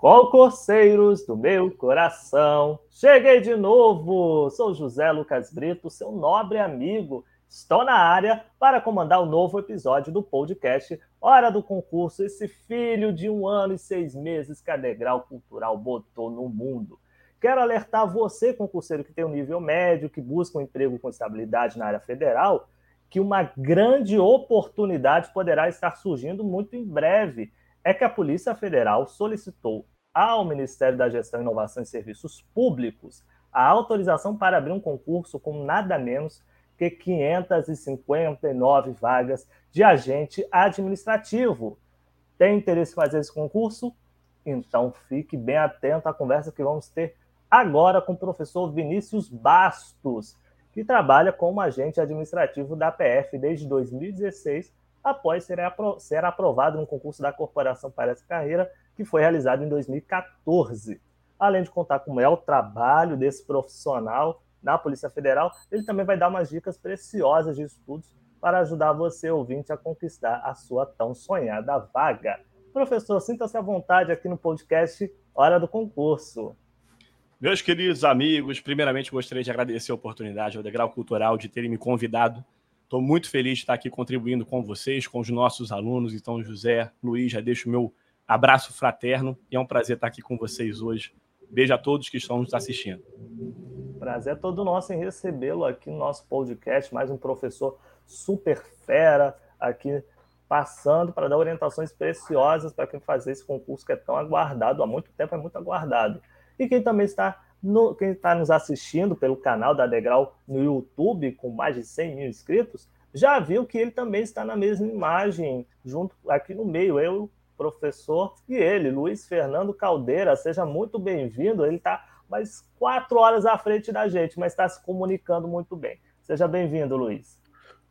Concurseiros do meu coração, cheguei de novo! Sou José Lucas Brito, seu nobre amigo. Estou na área para comandar o novo episódio do podcast Hora do Concurso, esse filho de um ano e seis meses que a Degrau Cultural botou no mundo. Quero alertar você, concurseiro que tem um nível médio, que busca um emprego com estabilidade na área federal, que uma grande oportunidade poderá estar surgindo muito em breve é que a Polícia Federal solicitou ao Ministério da Gestão, Inovação e Serviços Públicos a autorização para abrir um concurso com nada menos que 559 vagas de agente administrativo. Tem interesse em fazer esse concurso? Então fique bem atento à conversa que vamos ter agora com o professor Vinícius Bastos, que trabalha como agente administrativo da PF desde 2016 após ser, apro ser aprovado no concurso da Corporação para essa carreira, que foi realizado em 2014. Além de contar como é o trabalho desse profissional na Polícia Federal, ele também vai dar umas dicas preciosas de estudos para ajudar você, ouvinte, a conquistar a sua tão sonhada vaga. Professor, sinta-se à vontade aqui no podcast Hora do Concurso. Meus queridos amigos, primeiramente gostaria de agradecer a oportunidade ao Degrau Cultural de terem me convidado Estou muito feliz de estar aqui contribuindo com vocês, com os nossos alunos. Então, José, Luiz, já deixo o meu abraço fraterno e é um prazer estar aqui com vocês hoje. Beijo a todos que estão nos assistindo. Prazer é todo nosso em recebê-lo aqui no nosso podcast, mais um professor super fera aqui passando para dar orientações preciosas para quem fazer esse concurso que é tão aguardado, há muito tempo é muito aguardado. E quem também está no, quem está nos assistindo pelo canal da Degrau no YouTube, com mais de 100 mil inscritos, já viu que ele também está na mesma imagem, junto aqui no meio, eu, professor, e ele, Luiz Fernando Caldeira. Seja muito bem-vindo. Ele está mais quatro horas à frente da gente, mas está se comunicando muito bem. Seja bem-vindo, Luiz.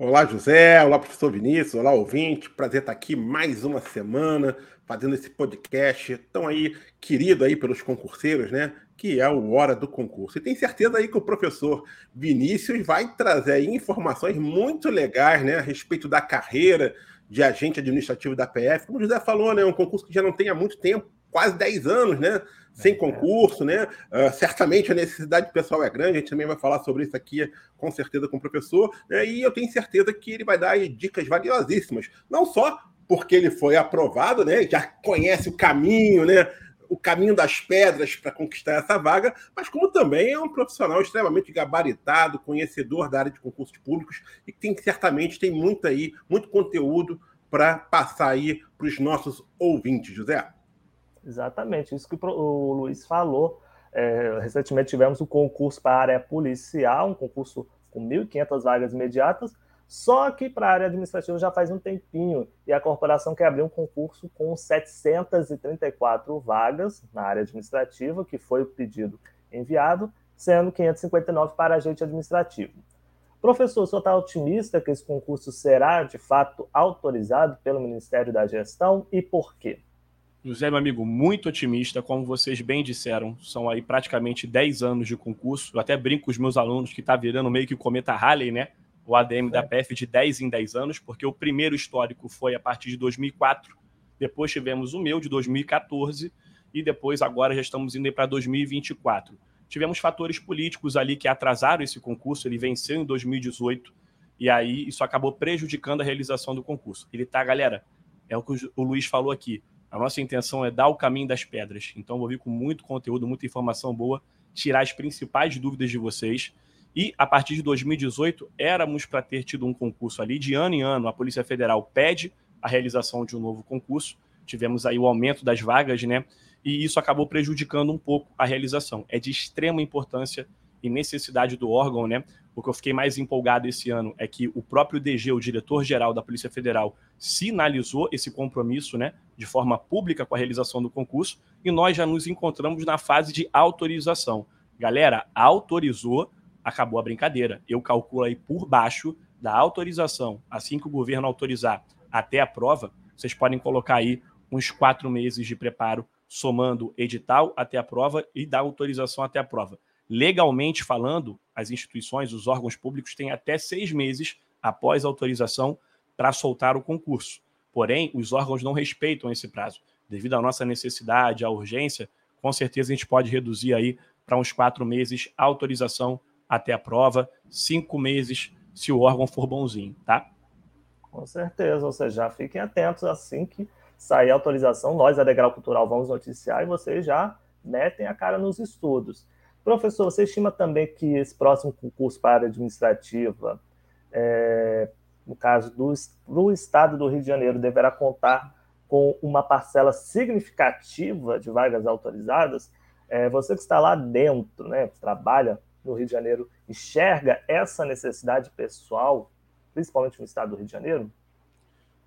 Olá, José. Olá, professor Vinícius. Olá, ouvinte. Prazer estar aqui mais uma semana fazendo esse podcast tão aí querido aí pelos concurseiros, né? Que é o Hora do Concurso. E tem certeza aí que o professor Vinícius vai trazer informações muito legais, né? A respeito da carreira de agente administrativo da PF. Como o José falou, né? Um concurso que já não tem há muito tempo, quase 10 anos, né? Sem é. concurso, né? Uh, certamente a necessidade pessoal é grande, a gente também vai falar sobre isso aqui com certeza com o professor, né? e eu tenho certeza que ele vai dar dicas valiosíssimas, não só porque ele foi aprovado, né? Já conhece o caminho, né? O caminho das pedras para conquistar essa vaga, mas como também é um profissional extremamente gabaritado, conhecedor da área de concursos públicos e que tem certamente tem muito aí, muito conteúdo para passar aí para os nossos ouvintes, José. Exatamente, isso que o Luiz falou. É, recentemente tivemos o um concurso para a área policial, um concurso com 1.500 vagas imediatas, só que para a área administrativa já faz um tempinho e a corporação quer abrir um concurso com 734 vagas na área administrativa, que foi o pedido enviado, sendo 559 para agente administrativo. Professor, o senhor está otimista que esse concurso será de fato autorizado pelo Ministério da Gestão e por quê? José, meu amigo, muito otimista, como vocês bem disseram, são aí praticamente 10 anos de concurso. Eu até brinco com os meus alunos que está virando meio que o cometa Halley, né? o ADM da PF de 10 em 10 anos, porque o primeiro histórico foi a partir de 2004, depois tivemos o meu de 2014 e depois agora já estamos indo para 2024. Tivemos fatores políticos ali que atrasaram esse concurso, ele venceu em 2018 e aí isso acabou prejudicando a realização do concurso. Ele tá, galera, é o que o Luiz falou aqui. A nossa intenção é dar o caminho das pedras. Então vou vir com muito conteúdo, muita informação boa, tirar as principais dúvidas de vocês e a partir de 2018, éramos para ter tido um concurso ali. De ano em ano, a Polícia Federal pede a realização de um novo concurso. Tivemos aí o aumento das vagas, né? E isso acabou prejudicando um pouco a realização. É de extrema importância e necessidade do órgão, né? O que eu fiquei mais empolgado esse ano é que o próprio DG, o diretor-geral da Polícia Federal, sinalizou esse compromisso, né, de forma pública com a realização do concurso, e nós já nos encontramos na fase de autorização. Galera, autorizou, acabou a brincadeira. Eu calculo aí por baixo da autorização, assim que o governo autorizar até a prova, vocês podem colocar aí uns quatro meses de preparo, somando edital até a prova e da autorização até a prova. Legalmente falando, as instituições, os órgãos públicos têm até seis meses após a autorização para soltar o concurso. Porém, os órgãos não respeitam esse prazo. Devido à nossa necessidade, à urgência, com certeza a gente pode reduzir aí para uns quatro meses a autorização até a prova, cinco meses se o órgão for bonzinho, tá? Com certeza, ou seja, já fiquem atentos assim que sair a autorização, nós da Degrau Cultural vamos noticiar e vocês já metem a cara nos estudos. Professor, você estima também que esse próximo concurso para administrativa, é, no caso do, do Estado do Rio de Janeiro, deverá contar com uma parcela significativa de vagas autorizadas? É, você que está lá dentro, né, que trabalha no Rio de Janeiro, enxerga essa necessidade pessoal, principalmente no Estado do Rio de Janeiro?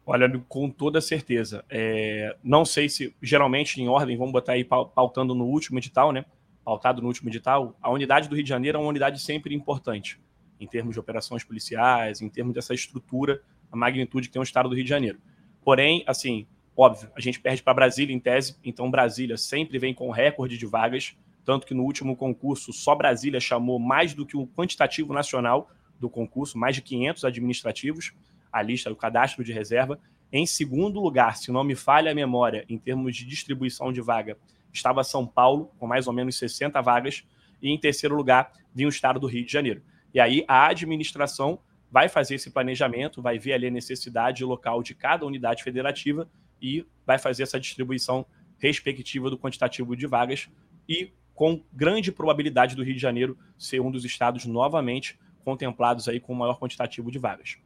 Olha, com toda certeza. É, não sei se, geralmente, em ordem, vamos botar aí pautando no último edital, né? Pautado no último edital, a unidade do Rio de Janeiro é uma unidade sempre importante, em termos de operações policiais, em termos dessa estrutura, a magnitude que tem o estado do Rio de Janeiro. Porém, assim, óbvio, a gente perde para Brasília em tese, então Brasília sempre vem com recorde de vagas, tanto que no último concurso só Brasília chamou mais do que o quantitativo nacional do concurso, mais de 500 administrativos, a lista do cadastro de reserva. Em segundo lugar, se não me falha a memória, em termos de distribuição de vaga, estava São Paulo, com mais ou menos 60 vagas, e em terceiro lugar vinha o estado do Rio de Janeiro. E aí a administração vai fazer esse planejamento, vai ver ali a necessidade local de cada unidade federativa e vai fazer essa distribuição respectiva do quantitativo de vagas e com grande probabilidade do Rio de Janeiro ser um dos estados novamente contemplados aí com o maior quantitativo de vagas.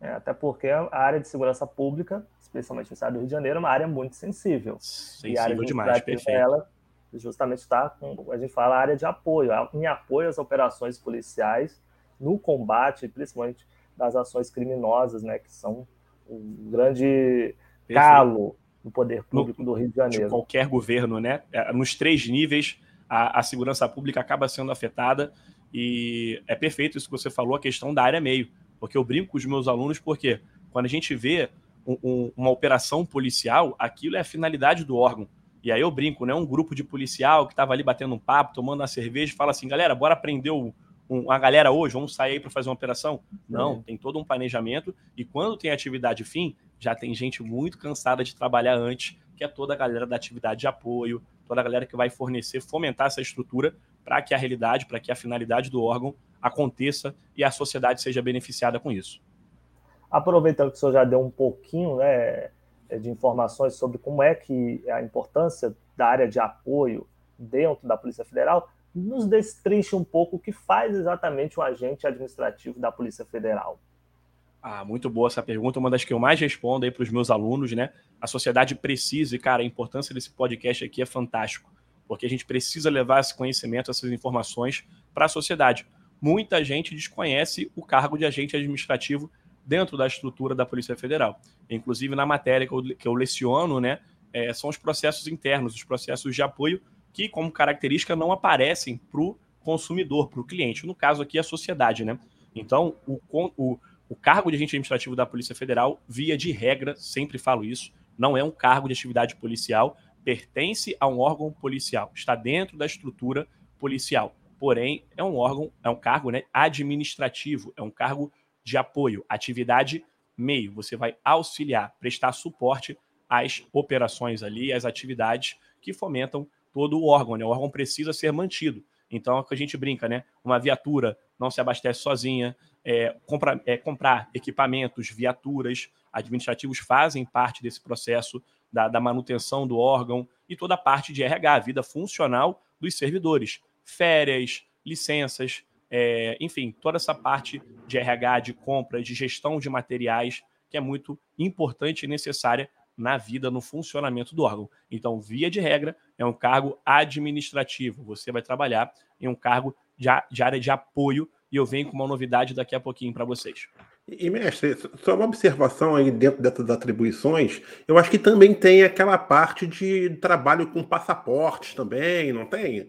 É, até porque a área de segurança pública, especialmente no estado do Rio de Janeiro, é uma área muito sensível. Sensível e a área demais, perfeito. Ela justamente está com, a gente fala, a área de apoio, em apoio às operações policiais, no combate, principalmente das ações criminosas, né, que são um grande perfeito. calo do poder público no, do Rio de Janeiro. De qualquer governo, né? É, nos três níveis, a, a segurança pública acaba sendo afetada e é perfeito isso que você falou, a questão da área meio porque eu brinco com os meus alunos, porque quando a gente vê um, um, uma operação policial, aquilo é a finalidade do órgão. E aí eu brinco, né? Um grupo de policial que estava ali batendo um papo, tomando uma cerveja, fala assim, galera, bora prender um, uma galera hoje, vamos sair aí para fazer uma operação? Não, uhum. tem todo um planejamento. E quando tem atividade fim, já tem gente muito cansada de trabalhar antes, que é toda a galera da atividade de apoio, toda a galera que vai fornecer, fomentar essa estrutura para que a realidade, para que a finalidade do órgão aconteça e a sociedade seja beneficiada com isso. Aproveitando que o senhor já deu um pouquinho né, de informações sobre como é que é a importância da área de apoio dentro da Polícia Federal, nos destrinche um pouco o que faz exatamente um agente administrativo da Polícia Federal. Ah, muito boa essa pergunta, uma das que eu mais respondo aí para os meus alunos, né? A sociedade precisa, e cara, a importância desse podcast aqui é fantástico, porque a gente precisa levar esse conhecimento, essas informações para a sociedade muita gente desconhece o cargo de agente administrativo dentro da estrutura da Polícia Federal. Inclusive, na matéria que eu, que eu leciono, né, é, são os processos internos, os processos de apoio que, como característica, não aparecem para o consumidor, para o cliente. No caso aqui, a sociedade. Né? Então, o, o, o cargo de agente administrativo da Polícia Federal, via de regra, sempre falo isso, não é um cargo de atividade policial, pertence a um órgão policial, está dentro da estrutura policial porém é um órgão, é um cargo né, administrativo, é um cargo de apoio, atividade meio. Você vai auxiliar, prestar suporte às operações ali, às atividades que fomentam todo o órgão. Né? O órgão precisa ser mantido. Então, é o que a gente brinca, né? Uma viatura não se abastece sozinha. É, compra, é, comprar equipamentos, viaturas administrativos fazem parte desse processo da, da manutenção do órgão e toda a parte de RH, a vida funcional dos servidores férias, licenças, é, enfim, toda essa parte de RH, de compra, de gestão de materiais, que é muito importante e necessária na vida, no funcionamento do órgão. Então, via de regra, é um cargo administrativo. Você vai trabalhar em um cargo de, de área de apoio e eu venho com uma novidade daqui a pouquinho para vocês. E, mestre, só uma observação aí dentro dessas atribuições, eu acho que também tem aquela parte de trabalho com passaportes também, não tem?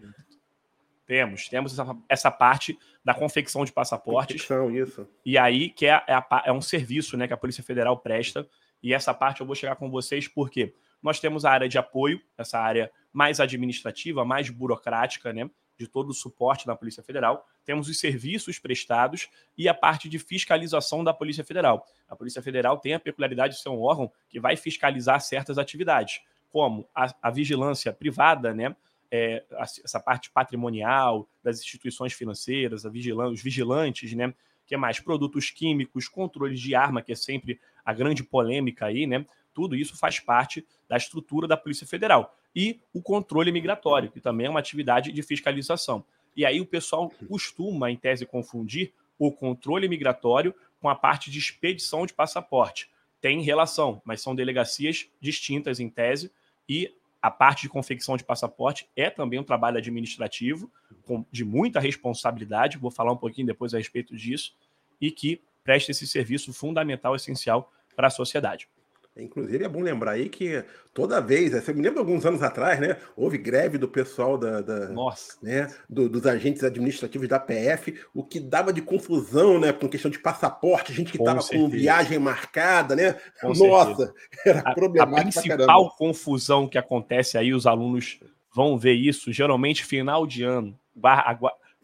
Temos, temos essa, essa parte da confecção de passaportes. Confecção, isso. E aí, que é, é, a, é, um serviço né, que a Polícia Federal presta. E essa parte eu vou chegar com vocês, porque nós temos a área de apoio, essa área mais administrativa, mais burocrática, né? De todo o suporte da Polícia Federal. Temos os serviços prestados e a parte de fiscalização da Polícia Federal. A Polícia Federal tem a peculiaridade de ser um órgão que vai fiscalizar certas atividades, como a, a vigilância privada, né? É, essa parte patrimonial das instituições financeiras, os vigilantes, né? Que mais produtos químicos, controles de arma, que é sempre a grande polêmica aí, né? Tudo isso faz parte da estrutura da Polícia Federal. E o controle migratório, que também é uma atividade de fiscalização. E aí o pessoal costuma, em tese, confundir o controle migratório com a parte de expedição de passaporte. Tem relação, mas são delegacias distintas em tese, e a parte de confecção de passaporte é também um trabalho administrativo, com, de muita responsabilidade, vou falar um pouquinho depois a respeito disso, e que presta esse serviço fundamental, essencial para a sociedade. Inclusive, é bom lembrar aí que toda vez, você me lembra alguns anos atrás, né? Houve greve do pessoal da, da Nossa. Né, do, dos agentes administrativos da PF, o que dava de confusão, né? Com questão de passaporte, gente que estava com, viagem marcada, né? Com Nossa, certeza. era problemático. A, a principal confusão que acontece aí, os alunos vão ver isso, geralmente final de ano.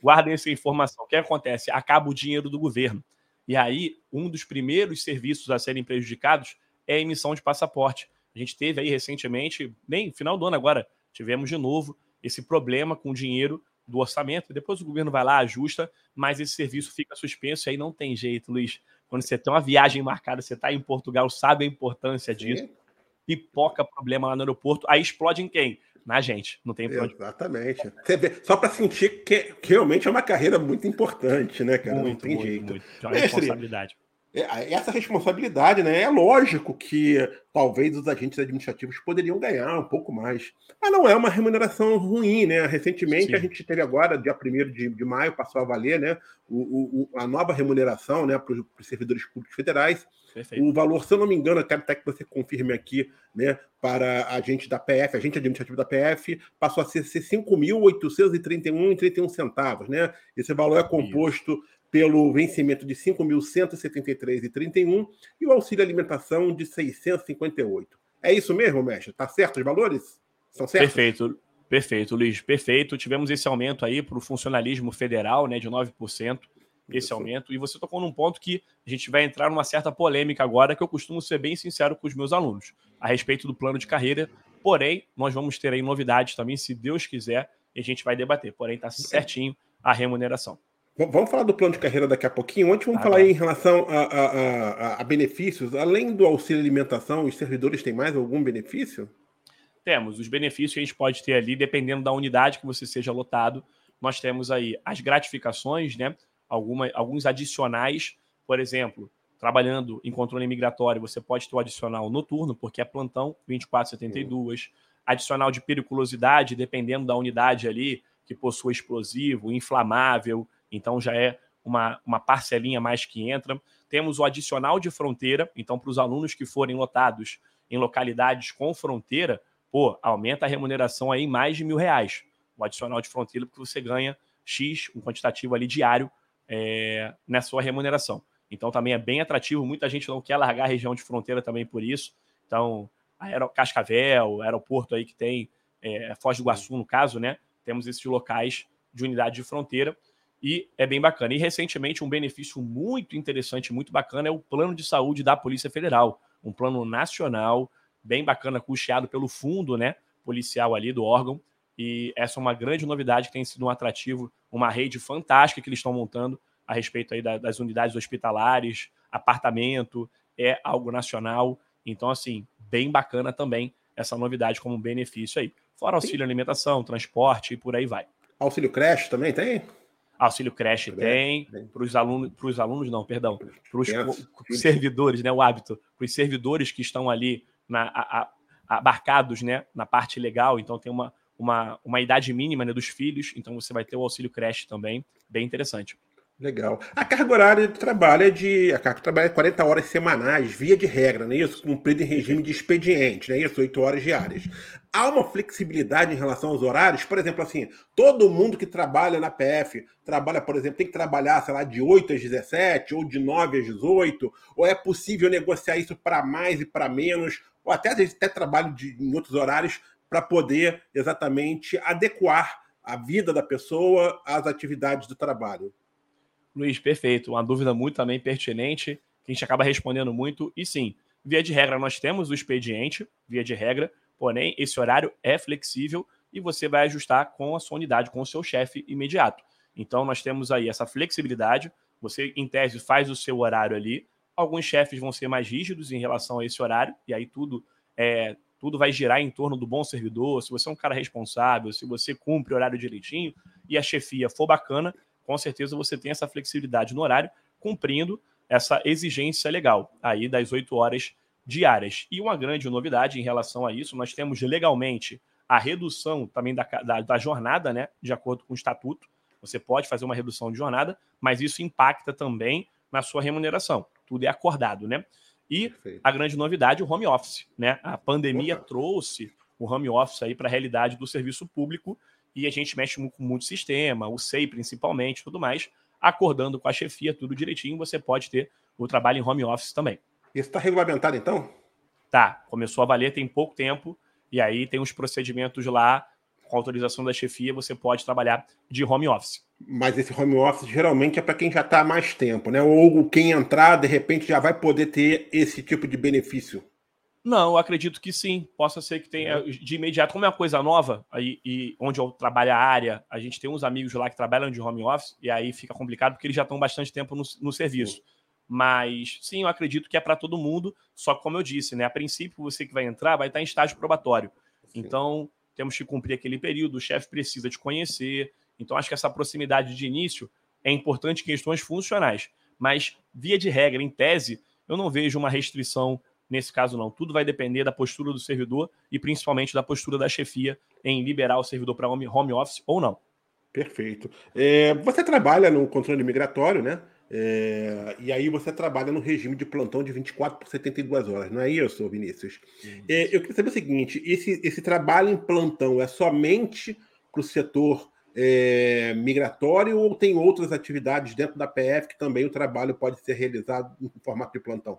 Guardem essa informação. O que acontece? Acaba o dinheiro do governo. E aí, um dos primeiros serviços a serem prejudicados é a emissão de passaporte. A gente teve aí recentemente, bem, final do ano agora, tivemos de novo esse problema com o dinheiro do orçamento. Depois o governo vai lá, ajusta, mas esse serviço fica suspenso e aí não tem jeito, Luiz. Quando você tem uma viagem marcada, você está em Portugal, sabe a importância disso. Sim. Pipoca problema lá no aeroporto, aí explode em quem? Na gente, não tem problema. Exatamente. Vê, só para sentir que, que, realmente é uma carreira muito importante, né, cara? Muito, não tem muito, jeito. Muito. É uma responsabilidade. É, essa responsabilidade, né? É lógico que talvez os agentes administrativos poderiam ganhar um pouco mais. Mas não é uma remuneração ruim, né? Recentemente Sim. a gente teve agora, dia 1 de, de maio, passou a valer né, o, o a nova remuneração né, para os servidores públicos federais. Perfeito. O valor, se eu não me engano, quero até que você confirme aqui, né, para a gente da PF, agente administrativo da PF, passou a ser, ser 5.831,31 centavos, né? Esse valor é composto pelo vencimento de 5.173,31 e o auxílio alimentação de 658. É isso mesmo, mestre? Está certo os valores? São certos? Perfeito, perfeito, Luiz, perfeito. Tivemos esse aumento aí para o funcionalismo federal, né, de 9%, esse isso. aumento. E você tocou num ponto que a gente vai entrar numa certa polêmica agora, que eu costumo ser bem sincero com os meus alunos, a respeito do plano de carreira. Porém, nós vamos ter aí novidades também, se Deus quiser, e a gente vai debater. Porém, está certinho a remuneração. Vamos falar do plano de carreira daqui a pouquinho. Antes, vamos ah, falar em relação a, a, a, a, benefícios. Além do auxílio alimentação, os servidores têm mais algum benefício? Temos. Os benefícios que a gente pode ter ali, dependendo da unidade que você seja lotado, nós temos aí as gratificações, né? Alguma, alguns adicionais. Por exemplo, trabalhando em controle migratório, você pode ter o adicional noturno, porque é plantão, 24,72. Adicional de periculosidade, dependendo da unidade ali, que possua explosivo, inflamável então já é uma, uma parcelinha mais que entra. Temos o adicional de fronteira, então para os alunos que forem lotados em localidades com fronteira, pô, aumenta a remuneração aí em mais de mil reais. O adicional de fronteira, porque você ganha X, um quantitativo ali diário é, na sua remuneração. Então também é bem atrativo, muita gente não quer largar a região de fronteira também por isso. Então, Aero, Cascavel, aeroporto aí que tem, é, Foz do Iguaçu no caso, né? Temos esses locais de unidade de fronteira e é bem bacana. E recentemente, um benefício muito interessante, muito bacana, é o plano de saúde da Polícia Federal, um plano nacional, bem bacana, custeado pelo fundo né, policial ali do órgão. E essa é uma grande novidade que tem sido um atrativo, uma rede fantástica que eles estão montando a respeito aí das unidades hospitalares, apartamento, é algo nacional. Então, assim, bem bacana também essa novidade como benefício aí. Fora auxílio alimentação, transporte e por aí vai. Auxílio creche também tem? Auxílio creche tem, para os alunos, para os alunos não, perdão, para os servidores, né, o hábito, para os servidores que estão ali na, a, a, abarcados, né, na parte legal, então tem uma, uma, uma idade mínima né, dos filhos, então você vai ter o auxílio creche também, bem interessante. Legal. A carga horária de trabalho é de. A carga de trabalho é 40 horas semanais, via de regra, não é isso? Cumprido em regime de expediente, não é isso? 8 horas diárias. há uma flexibilidade em relação aos horários? Por exemplo, assim, todo mundo que trabalha na PF trabalha, por exemplo, tem que trabalhar, sei lá, de 8 às 17 ou de 9 às 18? Ou é possível negociar isso para mais e para menos? Ou até, às vezes, até trabalho de, em outros horários para poder exatamente adequar a vida da pessoa às atividades do trabalho? Luiz, perfeito. Uma dúvida muito também pertinente, que a gente acaba respondendo muito. E sim, via de regra, nós temos o expediente, via de regra, porém, esse horário é flexível e você vai ajustar com a sua unidade, com o seu chefe imediato. Então, nós temos aí essa flexibilidade. Você, em tese, faz o seu horário ali. Alguns chefes vão ser mais rígidos em relação a esse horário, e aí tudo é, tudo vai girar em torno do bom servidor. Se você é um cara responsável, se você cumpre o horário direitinho e a chefia for bacana, com certeza você tem essa flexibilidade no horário, cumprindo essa exigência legal aí das 8 horas diárias. E uma grande novidade em relação a isso, nós temos legalmente a redução também da, da, da jornada, né, de acordo com o estatuto. Você pode fazer uma redução de jornada, mas isso impacta também na sua remuneração. Tudo é acordado, né? E Perfeito. a grande novidade, o home office, né? A pandemia Opa. trouxe o home office aí para a realidade do serviço público e a gente mexe com muito sistema, o SEI principalmente, tudo mais, acordando com a chefia, tudo direitinho, você pode ter o trabalho em home office também. Isso está regulamentado então? Tá, começou a valer tem pouco tempo e aí tem os procedimentos lá com autorização da chefia, você pode trabalhar de home office. Mas esse home office geralmente é para quem já está há mais tempo, né? Ou quem entrar, de repente, já vai poder ter esse tipo de benefício. Não, eu acredito que sim. Possa ser que tenha é. de imediato, como é uma coisa nova, aí, e onde eu trabalho a área, a gente tem uns amigos lá que trabalham de home office, e aí fica complicado porque eles já estão bastante tempo no, no serviço. Mas sim, eu acredito que é para todo mundo, só que como eu disse, né? A princípio, você que vai entrar vai estar em estágio probatório. Sim. Então, temos que cumprir aquele período, o chefe precisa te conhecer. Então, acho que essa proximidade de início é importante em questões funcionais. Mas, via de regra, em tese, eu não vejo uma restrição nesse caso, não. Tudo vai depender da postura do servidor e principalmente da postura da chefia em liberar o servidor para home office ou não. Perfeito. É, você trabalha no controle migratório, né? É, e aí você trabalha no regime de plantão de 24 por 72 horas, não é isso, Vinícius? É, eu queria saber o seguinte: esse, esse trabalho em plantão é somente para o setor é, migratório ou tem outras atividades dentro da PF que também o trabalho pode ser realizado em formato de plantão?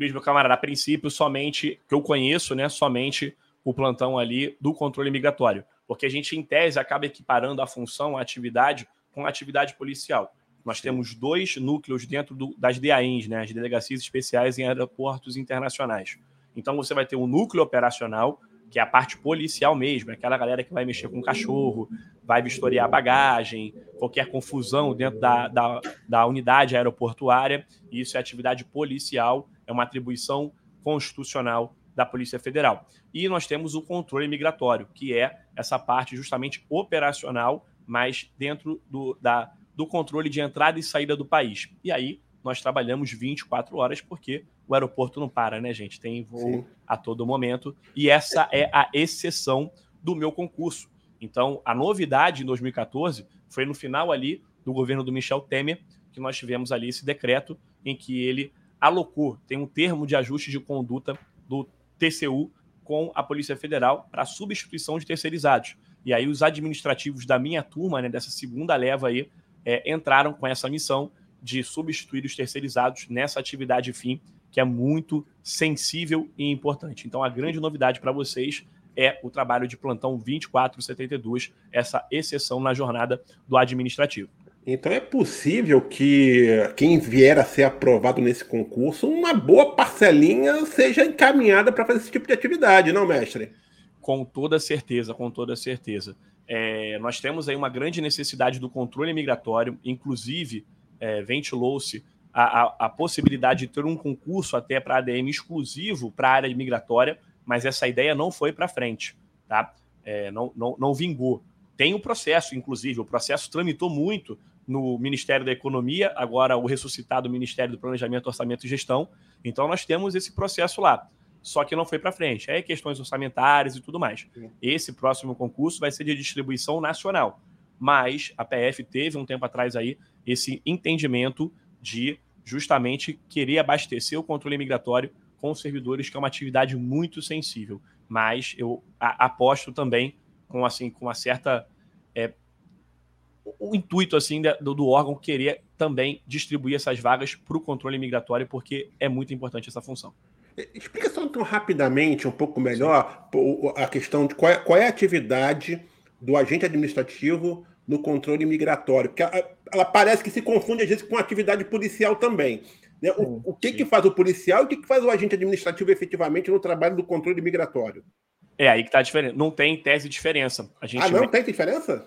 Luiz, meu camarada, a princípio, somente, que eu conheço, né, somente o plantão ali do controle migratório. Porque a gente, em tese, acaba equiparando a função, a atividade, com a atividade policial. Nós temos dois núcleos dentro do, das DAINs, né, as Delegacias Especiais em Aeroportos Internacionais. Então você vai ter um núcleo operacional, que é a parte policial mesmo, é aquela galera que vai mexer com o cachorro, vai vistoriar bagagem, qualquer confusão dentro da, da, da unidade aeroportuária. Isso é atividade policial, é uma atribuição constitucional da Polícia Federal. E nós temos o controle migratório, que é essa parte justamente operacional, mas dentro do, da, do controle de entrada e saída do país. E aí nós trabalhamos 24 horas, porque o aeroporto não para, né, gente? Tem voo Sim. a todo momento. E essa é a exceção do meu concurso. Então, a novidade em 2014 foi no final ali do governo do Michel Temer que nós tivemos ali esse decreto em que ele alocou, tem um termo de ajuste de conduta do TCU com a Polícia Federal para substituição de terceirizados. E aí os administrativos da minha turma, né, dessa segunda leva aí, é, entraram com essa missão de substituir os terceirizados nessa atividade fim, que é muito sensível e importante. Então, a grande novidade para vocês é o trabalho de plantão 2472, essa exceção na jornada do administrativo. Então é possível que quem vier a ser aprovado nesse concurso, uma boa parcelinha seja encaminhada para fazer esse tipo de atividade, não, mestre? Com toda certeza, com toda certeza. É, nós temos aí uma grande necessidade do controle migratório, inclusive é, ventilou-se a, a, a, possibilidade de ter um concurso até para ADM exclusivo para a área migratória, mas essa ideia não foi para frente, tá? É, não, não, não vingou. Tem o processo, inclusive, o processo tramitou muito no Ministério da Economia, agora o ressuscitado Ministério do Planejamento, Orçamento e Gestão. Então nós temos esse processo lá. Só que não foi para frente. É questões orçamentárias e tudo mais. Esse próximo concurso vai ser de distribuição nacional. Mas a PF teve um tempo atrás aí esse entendimento de justamente querer abastecer o controle migratório com servidores, que é uma atividade muito sensível. mas eu aposto também com assim com uma certa é, o, intuito assim do, do, órgão querer também distribuir essas vagas para o controle migratório, porque é muito importante essa função. É, explica só então rapidamente, um pouco melhor, Sim. a questão de qual é, qual é, a atividade do agente administrativo no controle migratório, porque ela, ela, parece que se confunde às vezes com atividade policial também. Né? O, o, que, que faz o policial e o que, que faz o agente administrativo efetivamente no trabalho do controle migratório? É aí que está a diferença. Não tem tese de diferença. A gente ah, não tem diferença?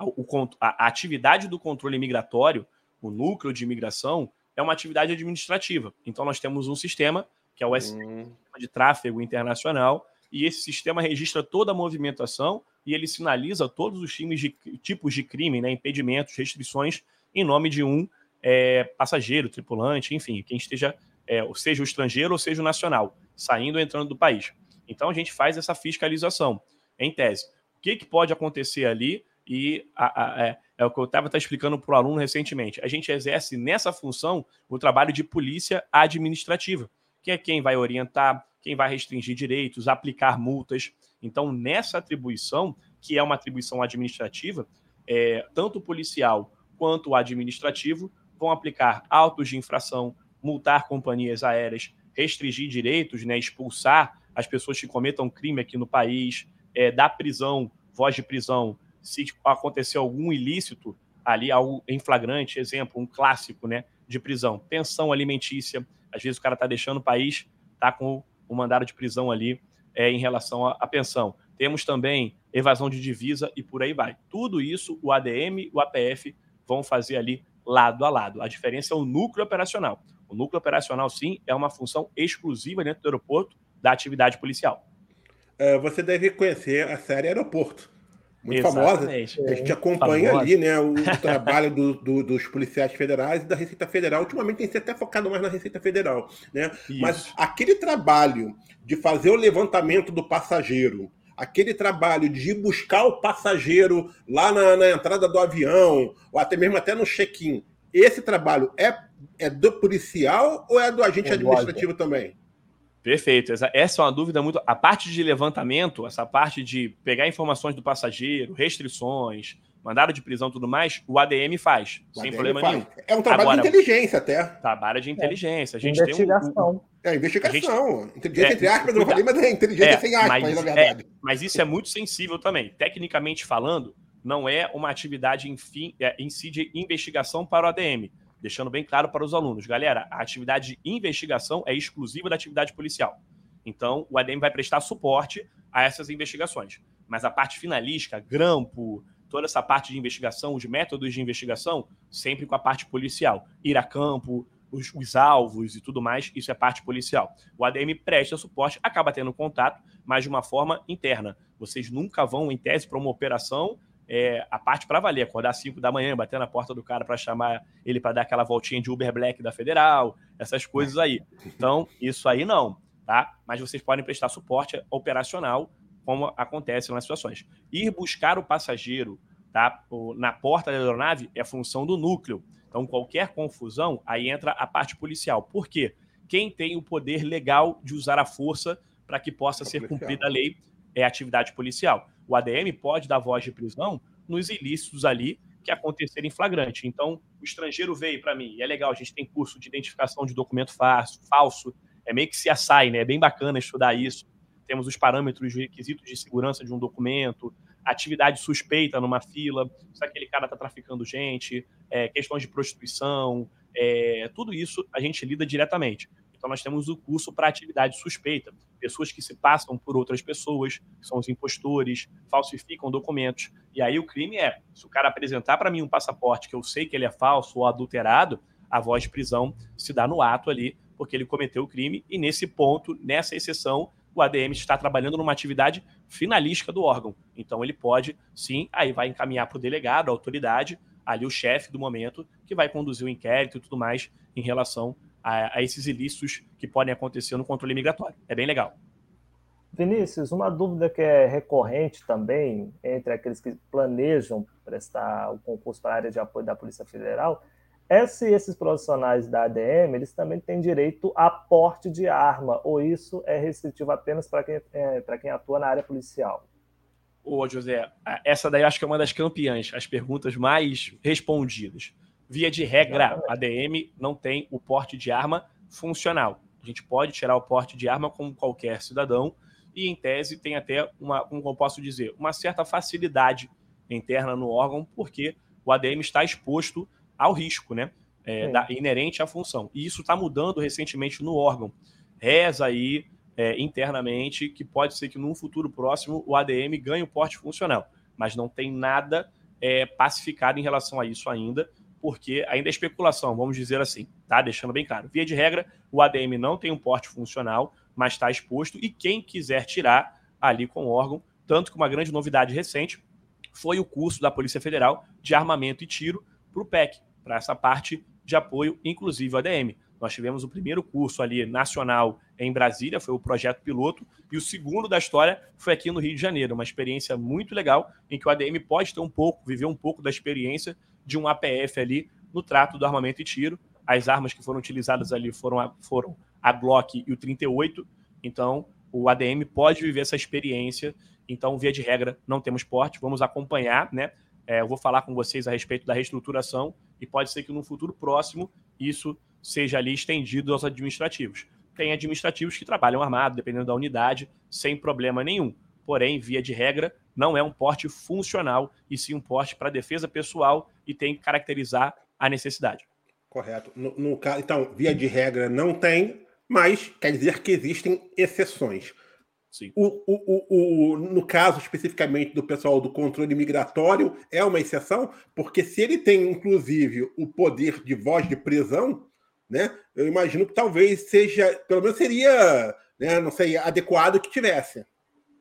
O, a, atividade do controle migratório, o núcleo de imigração, é uma atividade administrativa. Então nós temos um sistema, que é o SM, hum. de tráfego internacional, e esse sistema registra toda a movimentação e ele sinaliza todos os times de, tipos de crime, né, impedimentos, restrições, em nome de um é, passageiro, tripulante, enfim, quem esteja, é, seja o estrangeiro ou seja o nacional, saindo ou entrando do país. Então a gente faz essa fiscalização, em tese. O que, que pode acontecer ali? E a, a, é, é, o que eu estava explicando para o aluno recentemente. A gente exerce nessa função o trabalho de polícia administrativa, que é quem vai orientar, quem vai restringir direitos, aplicar multas. Então, nessa atribuição, que é uma atribuição administrativa, é, tanto o policial quanto o administrativo vão aplicar autos de infração, multar companhias aéreas, restringir direitos, né, expulsar as pessoas que cometam crime aqui no país, é, dar prisão, voz de prisão, se acontecer algum ilícito ali, algo em flagrante, exemplo, um clássico né, de prisão, pensão alimentícia, às vezes o cara está deixando o país, está com o mandado de prisão ali é, em relação à pensão. Temos também evasão de divisa e por aí vai. Tudo isso o ADM e o APF vão fazer ali lado a lado. A diferença é o núcleo operacional. O núcleo operacional, sim, é uma função exclusiva dentro do aeroporto da atividade policial. É, você deve conhecer a série Aeroporto. Muito Exatamente. famosa. A gente acompanha famosa. ali né, o, trabalho do, do, dos policiais federais e da Receita Federal. Ultimamente tem sido até focado mais na Receita Federal. Né? Mas aquele trabalho de fazer o levantamento do passageiro, aquele trabalho de buscar o passageiro lá na, na entrada do avião, ou até mesmo até no check-in, esse trabalho é, é do policial ou é do agente é administrativo também? Perfeito. Essa, é uma dúvida muito. A parte de levantamento, essa parte de pegar informações do passageiro, restrições, mandado de prisão e tudo mais, o ADM faz, o sem ADM problema faz. nenhum. É um trabalho Agora, de inteligência até. Trabalho de inteligência. A gente investigação. tem um, é, investigação. Gente, inteligência é, entre aspas, eu falei, mas é inteligência é, sem aspas, mas, na verdade. É, mas isso é muito sensível também. Tecnicamente falando, não é uma atividade em, fim, é, em si de investigação para o ADM. Deixando bem claro para os alunos. Galera, a atividade de investigação é exclusiva da atividade policial. Então, o ADM vai prestar suporte a essas investigações. Mas a parte finalística, grampo, toda essa parte de investigação, os métodos de investigação, sempre com a parte policial. Ir a campo, os, os, alvos e tudo mais, isso é parte policial. O ADM presta suporte, acaba tendo contato, mas de uma forma interna. Vocês nunca vão, em tese, para uma operação, é, a parte para valer, acordar às 5 da manhã, bater na porta do cara para chamar ele para dar aquela voltinha de Uber Black da Federal, essas coisas aí. Então, isso aí não, tá? Mas vocês podem prestar suporte operacional como acontece nas situações. Ir buscar o passageiro tá, na porta da aeronave é função do núcleo. Então, qualquer confusão, aí entra a parte policial. Por quê? Quem tem o poder legal de usar a força para que possa ser cumprida a lei é atividade policial. O ADM pode dar voz de prisão nos ilícitos ali que acontecerem em flagrante. Então, o estrangeiro veio para mim, e é legal, a gente tem curso de identificação de documento falso, falso, é meio que se assai, né? É bem bacana estudar isso temos os parâmetros, requisitos de segurança de um documento, atividade suspeita numa fila, se aquele cara está traficando gente, é, questões de prostituição, é, tudo isso a gente lida diretamente. Então, nós temos o curso para atividade suspeita, pessoas que se passam por outras pessoas, que são os impostores, falsificam documentos. E aí o crime é, se o cara apresentar para mim um passaporte que eu sei que ele é falso ou adulterado, a voz de prisão se dá no ato ali, porque ele cometeu o crime, e nesse ponto, nessa exceção, o ADM está trabalhando numa atividade finalística do órgão. Então ele pode, sim, aí vai encaminhar para o delegado, a autoridade, ali o chefe do momento, que vai conduzir o inquérito e tudo mais em relação a, a esses ilícitos que podem acontecer no controle migratório. É bem legal. Vinícius, uma dúvida que é recorrente também entre aqueles que planejam prestar o concurso para a área de apoio da Polícia Federal Esse, esses profissionais da ADM, eles também têm direito a porte de arma, ou isso é restritivo apenas para quem, é, quem atua na área policial? Ô, José, essa daí acho que é uma das campeãs, as perguntas mais respondidas. Via de regra, a ADM não tem o porte de arma funcional. A gente pode tirar o porte de arma como qualquer cidadão, e em tese tem até uma, como eu posso dizer, uma certa facilidade interna no órgão, porque o ADM está exposto ao risco, né? É, da, inerente à função. E isso está mudando recentemente no órgão. Reza aí é, internamente que pode ser que num futuro próximo o ADM ganhe o porte funcional, mas não tem nada é, pacificado em relação a isso ainda, porque ainda é especulação, vamos dizer assim, tá? Deixando bem claro. Via de regra, o ADM não tem um porte funcional, mas está exposto, e quem quiser tirar ali com o órgão, tanto que uma grande novidade recente foi o curso da Polícia Federal de armamento e tiro para o PEC, para essa parte de apoio, inclusive o ADM. Nós tivemos o primeiro curso ali nacional em Brasília, foi o projeto piloto, e o segundo da história foi aqui no Rio de Janeiro, uma experiência muito legal em que o ADM pode ter um pouco, viver um pouco da experiência de um APF ali no trato do armamento e tiro. As armas que foram utilizadas ali foram a, foram a Glock e o 38, então o ADM pode viver essa experiência. Então, via de regra, não temos porte, vamos acompanhar, né? É, eu vou falar com vocês a respeito da reestruturação e pode ser que no futuro próximo isso seja ali estendido aos administrativos. Tem administrativos que trabalham armado, dependendo da unidade, sem problema nenhum. Porém, via de regra, não é um porte funcional, e sim um porte para defesa pessoal e tem que caracterizar a necessidade. Correto. No, no, então, via de regra, não tem, mas quer dizer que existem exceções. Sim. O, o, o, o, no caso especificamente do pessoal do controle migratório, é uma exceção, porque se ele tem, inclusive, o poder de voz de prisão, né, eu imagino que talvez seja, pelo menos seria, né, não sei, adequado que tivesse.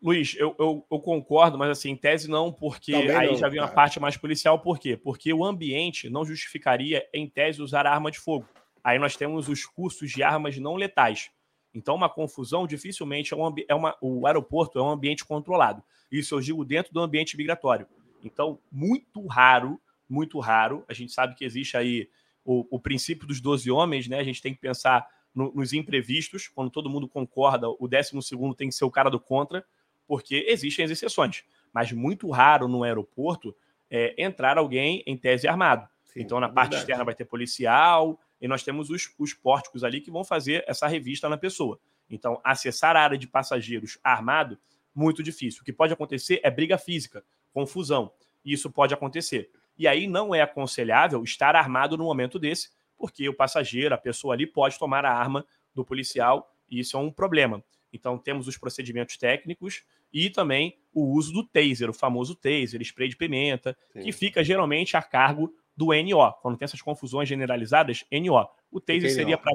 Luiz, eu, eu, eu, concordo, mas assim, em tese não, porque Também aí não, já vem uma parte mais policial. Por quê? Porque o ambiente não justificaria, em tese, usar arma de fogo. Aí nós temos os cursos de armas não letais. Então, uma confusão dificilmente é, um, é uma. O aeroporto é um ambiente controlado. Isso eu digo dentro do ambiente migratório. Então, muito raro, muito raro. A gente sabe que existe aí o, o princípio dos 12 homens, né? A gente tem que pensar no, nos imprevistos, quando todo mundo concorda, o 12 segundo tem que ser o cara do contra, porque existem as exceções. Mas muito raro no aeroporto é, entrar alguém em tese armado. Sim, então, na é parte externa vai ter policial, e nós temos os, os pórticos ali que vão fazer essa revista na pessoa. Então, acessar a área de passageiros armado, muito difícil. O que pode acontecer é briga física, confusão. E isso pode acontecer. E aí não é aconselhável estar armado no momento desse, porque o passageiro, a pessoa ali, pode tomar a arma do policial, e isso é um problema. Então, temos os procedimentos técnicos e também o uso do taser, o famoso taser, spray de pimenta, Sim. que fica geralmente a cargo do NO. Quando tem essas confusões generalizadas, NO. O TASER seria para.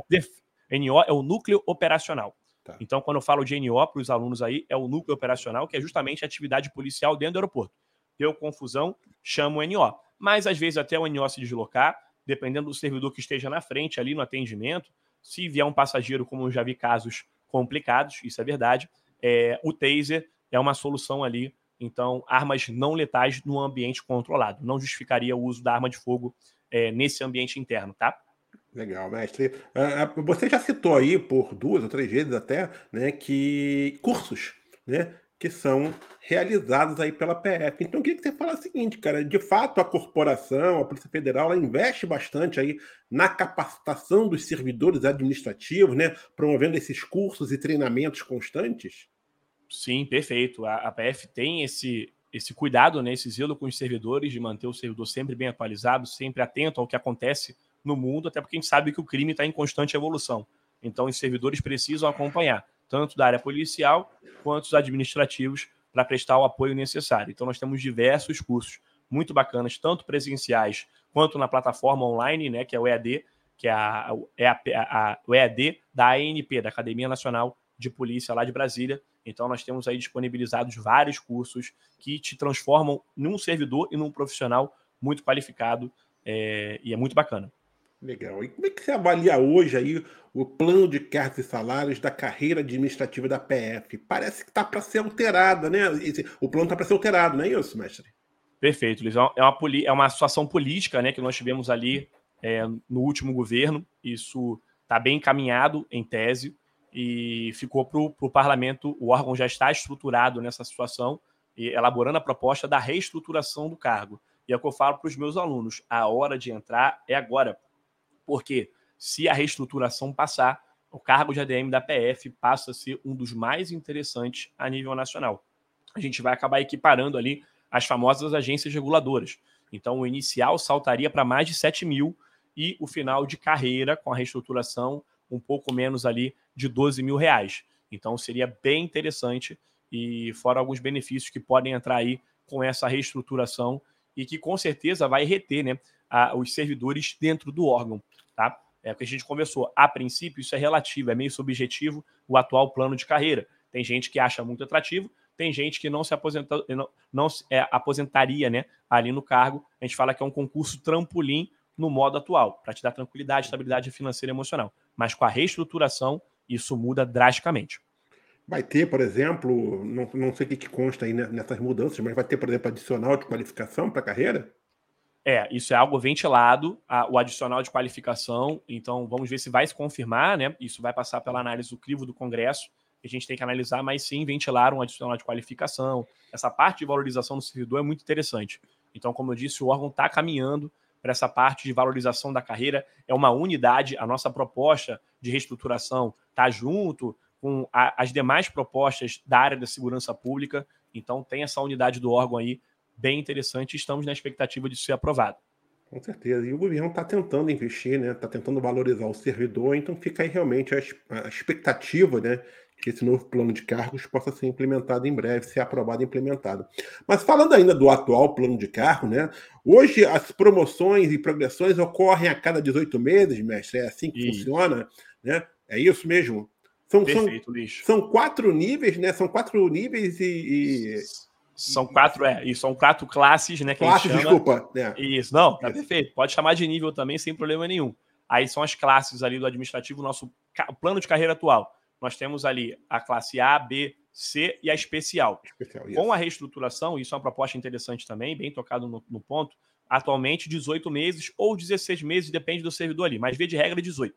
NO é o núcleo operacional. Tá. Então, quando eu falo de NO para os alunos aí, é o núcleo operacional, que é justamente a atividade policial dentro do aeroporto. Deu confusão, chama o NO. Mas, às vezes, até o NO se deslocar, dependendo do servidor que esteja na frente ali no atendimento, se vier um passageiro, como eu já vi casos complicados, isso é verdade, é, o taser é uma solução ali então, armas não letais no ambiente controlado. Não justificaria o uso da arma de fogo é, nesse ambiente interno, tá? Legal, mestre. Uh, você já citou aí por duas ou três vezes até, né, que cursos, né, que são realizados aí pela PF. Então, queria que você falasse o seguinte, cara, de fato a corporação, a Polícia Federal, ela investe bastante aí na capacitação dos servidores administrativos, né, promovendo esses cursos e treinamentos constantes? Sim, perfeito. A, a PF tem esse, esse cuidado, né, esse zelo com os servidores, de manter o servidor sempre bem atualizado, sempre atento ao que acontece no mundo, até porque a gente sabe que o crime está em constante evolução. Então, os servidores precisam acompanhar, tanto da área policial quanto os administrativos, para prestar o apoio necessário. Então, nós temos diversos cursos muito bacanas, tanto presenciais quanto na plataforma online, né, que é o EAD, que é a, é a, a, a, o EAD da ANP, da Academia Nacional de Polícia lá de Brasília, então, nós temos aí disponibilizados vários cursos que te transformam num servidor e num profissional muito qualificado é, e é muito bacana. Legal. E como é que você avalia hoje aí o plano de cargos e salários da carreira administrativa da PF? Parece que está para ser alterada, né? O plano está para ser alterado, não é isso, mestre? Perfeito, Luiz. É uma, é uma situação política né, que nós tivemos ali é, no último governo. Isso está bem encaminhado, em tese, e ficou para o parlamento. O órgão já está estruturado nessa situação, e elaborando a proposta da reestruturação do cargo. E é o que eu falo para os meus alunos: a hora de entrar é agora. Porque se a reestruturação passar, o cargo de ADM da PF passa a ser um dos mais interessantes a nível nacional. A gente vai acabar equiparando ali as famosas agências reguladoras. Então, o inicial saltaria para mais de 7 mil e o final de carreira, com a reestruturação, um pouco menos ali de 12 mil reais. Então, seria bem interessante e fora alguns benefícios que podem entrar aí com essa reestruturação e que com certeza vai reter né, a, os servidores dentro do órgão. Tá? É o que a gente conversou. A princípio, isso é relativo, é meio subjetivo o atual plano de carreira. Tem gente que acha muito atrativo, tem gente que não se aposenta, não, não é, aposentaria né, ali no cargo. A gente fala que é um concurso trampolim no modo atual, para te dar tranquilidade, estabilidade financeira e emocional. Mas com a reestruturação, isso muda drasticamente. Vai ter, por exemplo, não, não sei o que, que consta aí nessas mudanças, mas vai ter, por exemplo, adicional de qualificação para carreira? É, isso é algo ventilado, a, o adicional de qualificação. Então, vamos ver se vai se confirmar, né? Isso vai passar pela análise do crivo do Congresso. A gente tem que analisar, mas sim, ventilar um adicional de qualificação. Essa parte de valorização do servidor é muito interessante. Então, como eu disse, o órgão está caminhando para essa parte de valorização da carreira. É uma unidade. A nossa proposta de reestruturação está junto com a, as demais propostas da área da segurança pública. Então, tem essa unidade do órgão aí bem interessante e estamos na expectativa de ser aprovado. Com certeza. E o governo está tentando investir, né? Está tentando valorizar o servidor, então fica aí realmente a, expectativa, né? Que esse novo plano de cargos possa ser implementado em breve, ser aprovado e implementado. Mas falando ainda do atual plano de cargo, né? Hoje as promoções e progressões ocorrem a cada 18 meses, mestre. É assim que isso. funciona, né? É isso mesmo. São, Perfeito, são, são, quatro níveis, né? São quatro níveis e, e... São quatro, é, e são quatro classes, né? Que classes, desculpa. É. Isso, não, tá Isso. perfeito. Pode chamar de nível também, sem problema nenhum. Aí são as classes ali do administrativo, nosso plano de carreira atual. Nós temos ali a classe A, B, C e a especial. especial Com a reestruturação, isso é uma proposta interessante também, bem tocado no, no, ponto. Atualmente, 18 meses ou 16 meses, depende do servidor ali, mas via de regra 18.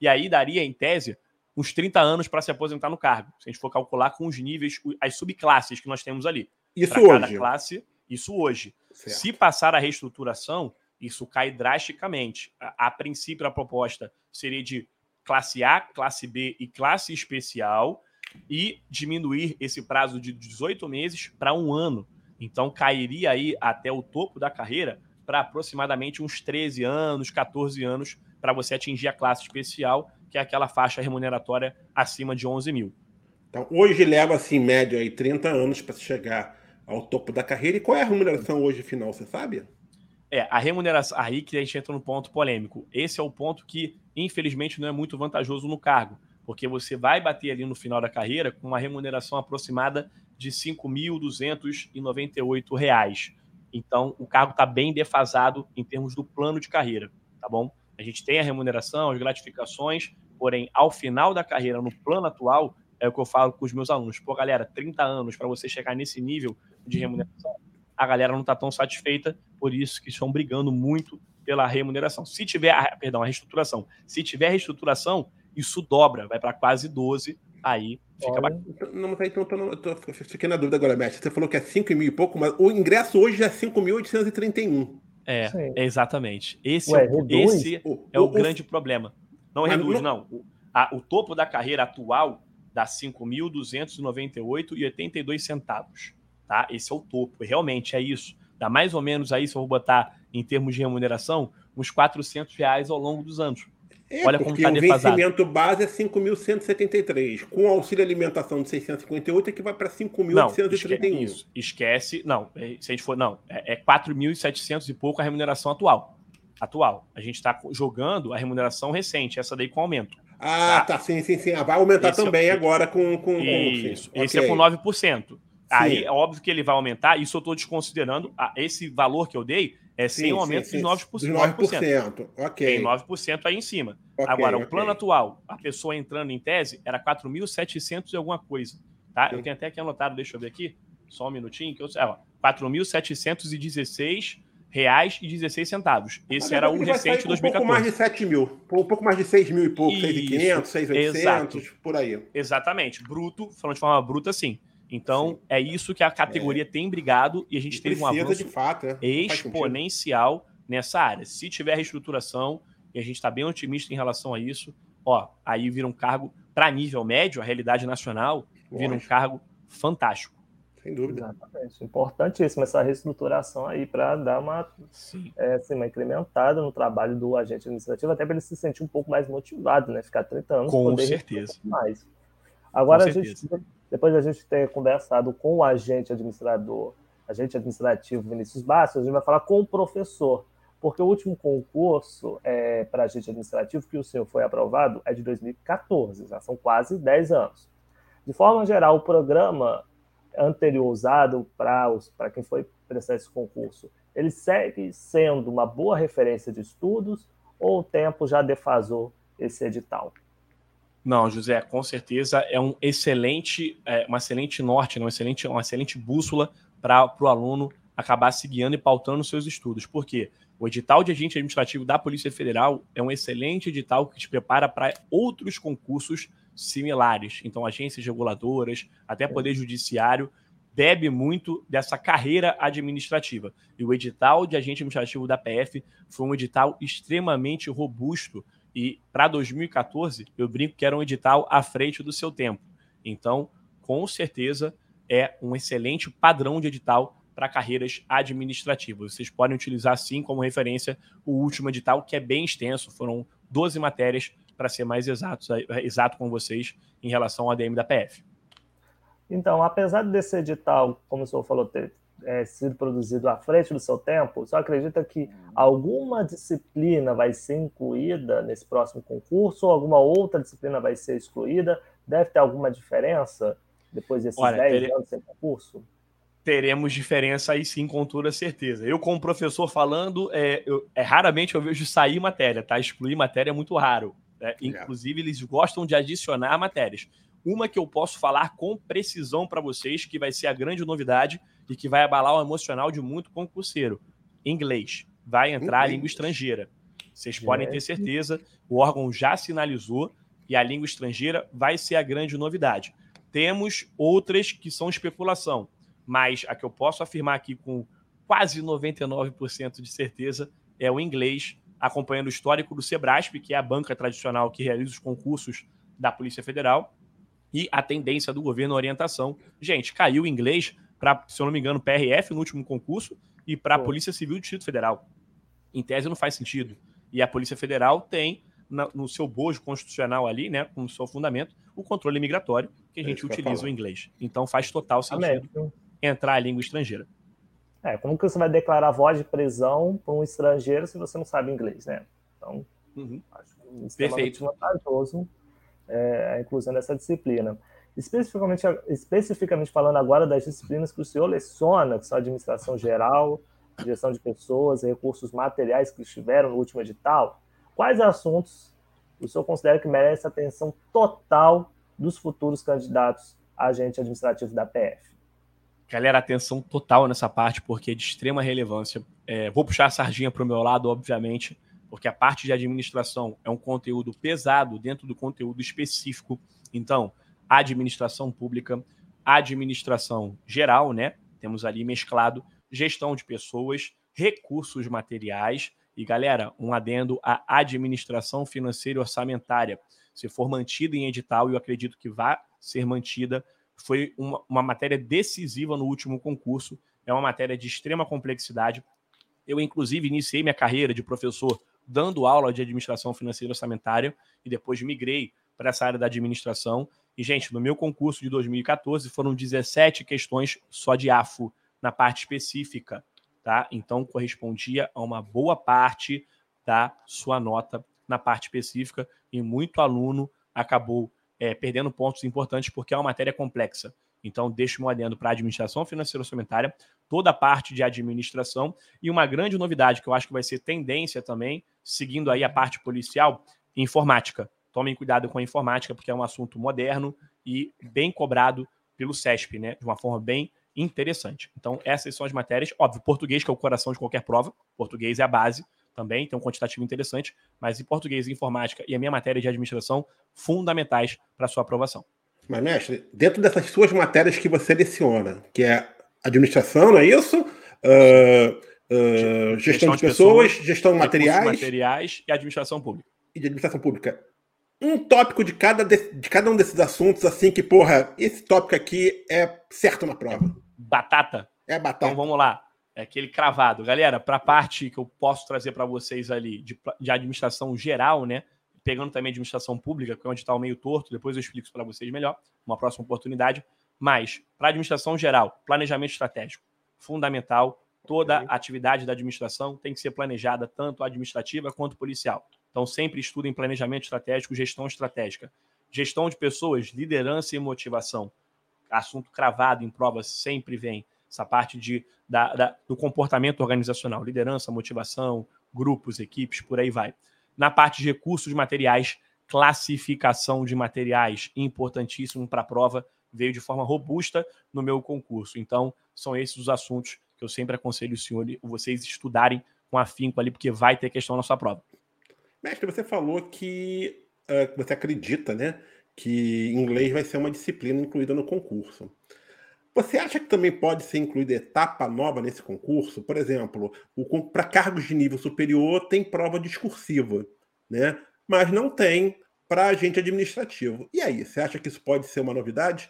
E aí daria, em tese, uns 30 anos para se aposentar no cargo, se a gente for calcular com os níveis, as subclasses que nós temos ali. Isso hoje. Cada classe, isso hoje. Certo. Se passar a reestruturação, isso cai drasticamente. A, a, princípio, a proposta seria de classe A, classe B e classe especial e diminuir esse prazo de 18 meses para um ano. Então, cairia aí até o topo da carreira para aproximadamente uns 13 anos, 14 anos, para você atingir a classe especial, que é aquela faixa remuneratória acima de 11 mil. Então, hoje leva-se, em média, aí, 30 anos para chegar ao topo da carreira. E qual é a remuneração hoje final, você sabe? É, a remuneração, aí que a gente entra no ponto polêmico. Esse é o ponto que, infelizmente, não é muito vantajoso no cargo, porque você vai bater ali no final da carreira com uma remuneração aproximada de R$ 5.298. Então, o cargo está bem defasado em termos do plano de carreira, tá bom? A gente tem a remuneração, as gratificações, porém, ao final da carreira, no plano atual, é o que eu falo com os meus alunos. Pô, galera, 30 anos para você chegar nesse nível, de remuneração, a galera não está tão satisfeita, por isso que estão brigando muito pela remuneração. Se tiver, perdão, a reestruturação. Se tiver reestruturação, isso dobra, vai para quase 12, aí fica bacana. Não, mas aí então, tô, tô, tô, fiquei na dúvida agora, Mestre. Você falou que é 5 mil e pouco, mas o ingresso hoje é 5.831. É, é, exatamente. Esse, Ué, é, esse o, é o, o grande o... problema. Não reduz, não. não. A, o topo da carreira atual dá 5.298,82 centavos tá? Esse é o topo, realmente é isso. Dá mais ou menos aí, se eu vou botar em termos de remuneração, uns 400 reais ao longo dos anos. É, Olha como está defasado. O vencimento base é 5.173. Com auxílio alimentação de 658 é que vai para 5.831. Isso, esquece. Não, é, se a gente for. Não, é, é 4.700 e pouco a remuneração atual. Atual. A gente está jogando a remuneração recente, essa daí com aumento. Ah, tá, tá sim, sim, sim. Ah, vai aumentar esse é também é, agora com. com isso. Com, esse okay. é com 9%. Aí é óbvio que ele vai aumentar, isso eu estou desconsiderando. esse valor que eu dei é sem sim, o aumento sim, sim. de 9%. 9%. Ok. Tem 9% aí em cima. Okay, Agora, okay. o plano atual, a pessoa entrando em tese, era 4.700 e alguma coisa. Tá? Eu tenho até aqui anotado, deixa eu ver aqui, só um minutinho, que eu sei. 4.716 reais e 16 centavos. Esse era o recente de 2014. Um pouco mais de 7 mil, um pouco mais de 6 mil e pouco, 6.500, 6.800, por aí. Exatamente, bruto, falando de forma bruta, sim. Então, sim. é isso que a categoria é. tem brigado e a gente e teve um avanço fato, é. exponencial nessa área. Se tiver reestruturação, e a gente está bem otimista em relação a isso, ó, aí vira um cargo para nível médio, a realidade nacional, vira um cargo fantástico. Sem dúvida. Exatamente. Importantíssima essa reestruturação aí para dar uma, é, assim, uma incrementada no trabalho do agente administrativo, até para ele se sentir um pouco mais motivado, né? Ficar 30 anos. Com certeza. Um mais. Agora, com a gente, depois a gente ter conversado com o agente administrador, agente administrativo Vinícius Bastos, a gente vai falar com o professor, porque o último concurso é, para agente administrativo que o senhor foi aprovado é de 2014, já são quase 10 anos. De forma geral, o programa anterior usado para quem foi prestar esse concurso, ele segue sendo uma boa referência de estudos ou o tempo já defasou esse edital? Não, José, com certeza é um excelente, é, uma excelente norte, né, uma excelente, uma excelente bússola para o aluno acabar se guiando e pautando seus estudos. Por quê? O edital de agente administrativo da Polícia Federal é um excelente edital que te prepara para outros concursos similares. Então, agências reguladoras, até Poder Judiciário, bebe muito dessa carreira administrativa. E o edital de agente administrativo da PF foi um edital extremamente robusto. E para 2014, eu brinco que era um edital à frente do seu tempo. Então, com certeza, é um excelente padrão de edital para carreiras administrativas. Vocês podem utilizar, sim, como referência, o último edital, que é bem extenso, foram 12 matérias para ser mais exato, exato com vocês em relação ao ADM da PF. Então, apesar desse edital, como o senhor falou, ter é, sido produzido à frente do seu tempo, você acredita que alguma disciplina vai ser incluída nesse próximo concurso ou alguma outra disciplina vai ser excluída? Deve ter alguma diferença depois desses Olha, 10 ter... anos sem concurso? Teremos diferença aí sim, com toda certeza. Eu, como professor falando, é, eu, é raramente eu vejo sair matéria, tá? Excluir matéria é muito raro. Né? Inclusive, eles gostam de adicionar matérias. Uma que eu posso falar com precisão para vocês, que vai ser a grande novidade e que vai abalar o emocional de muito concurseiro: inglês. Vai entrar a língua estrangeira. Vocês podem ter certeza, o órgão já sinalizou e a língua estrangeira vai ser a grande novidade. Temos outras que são especulação, mas a que eu posso afirmar aqui com quase 99% de certeza é o inglês acompanhando o histórico do Sebrasp, que é a banca tradicional que realiza os concursos da Polícia Federal, e a tendência do governo orientação. Gente, caiu o inglês para, se eu não me engano, PRF no último concurso e para a Polícia Civil do Distrito Federal. Em tese não faz sentido. E a Polícia Federal tem no seu bojo constitucional ali, né, como seu fundamento, o controle migratório, que a gente utiliza o inglês. Então faz total sentido entrar a língua estrangeira. É, como que você vai declarar voz de prisão para um estrangeiro se você não sabe inglês, né? Então, uhum. acho extremamente Perfeito. vantajoso é, a inclusão dessa disciplina. Especificamente, especificamente falando agora das disciplinas que o senhor leciona, que são administração geral, gestão de pessoas, recursos materiais que estiveram no último edital, quais assuntos o senhor considera que merece atenção total dos futuros candidatos a agente administrativo da PF? Galera, atenção total nessa parte, porque é de extrema relevância. É, vou puxar a sardinha para o meu lado, obviamente, porque a parte de administração é um conteúdo pesado dentro do conteúdo específico. Então, administração pública, administração geral, né? Temos ali mesclado gestão de pessoas, recursos materiais e, galera, um adendo à administração financeira e orçamentária. Se for mantida em edital, eu acredito que vai ser mantida, foi uma, uma matéria decisiva no último concurso, é uma matéria de extrema complexidade. Eu, inclusive, iniciei minha carreira de professor dando aula de administração financeira e orçamentária e depois migrei para essa área da administração. E, gente, no meu concurso de 2014 foram 17 questões só de AFO na parte específica, tá? Então correspondia a uma boa parte da sua nota na parte específica e muito aluno acabou é, perdendo pontos importantes porque é uma matéria complexa. Então, deixo um adendo para a administração financeira orçamentária, toda a parte de administração e uma grande novidade que eu acho que vai ser tendência também, seguindo aí a parte policial, informática. Tomem cuidado com a informática, porque é um assunto moderno e bem cobrado pelo CESP, né? De uma forma bem interessante. Então, essas são as matérias. Óbvio, português, que é o coração de qualquer prova. Português é a base também, tem um quantitativo interessante. Mas em português, informática e a minha matéria de administração, fundamentais para sua aprovação. Mas, mestre, dentro dessas suas matérias que você leciona, que é administração, não é isso? Uh, uh, gestão, gestão, de, pessoas, pessoas gestão de materiais. materiais e administração pública. E de administração pública. Um tópico de cada, de, de cada um desses assuntos, assim, que, porra, esse tópico aqui é certo na prova. Batata. É batata. Então vamos lá. É aquele cravado. Galera, para a parte que eu posso trazer para vocês ali de, de administração geral, né? Pegando também administração pública, que é onde está o meio torto, depois eu explico isso para vocês melhor, uma próxima oportunidade. Mas, para administração geral, planejamento estratégico, fundamental. Toda a atividade da administração tem que ser planejada, tanto administrativa quanto policial. Então, sempre estudem planejamento estratégico, gestão estratégica. Gestão de pessoas, liderança e motivação. Assunto cravado em provas sempre vem. Essa parte de, da, da, do comportamento organizacional, liderança, motivação, grupos, equipes, por aí vai. Na parte de recursos materiais, classificação de materiais, importantíssimo para a prova, veio de forma robusta no meu concurso. Então, são esses os assuntos que eu sempre aconselho o senhor vocês estudarem com afinco ali, porque vai ter questão na sua prova. Mestre, você falou que uh, você acredita, né, que inglês vai ser uma disciplina incluída no concurso. Você acha que também pode ser incluída etapa nova nesse concurso? Por exemplo, para cargos de nível superior tem prova discursiva, né? Mas não tem para agente administrativo. E aí, você acha que isso pode ser uma novidade?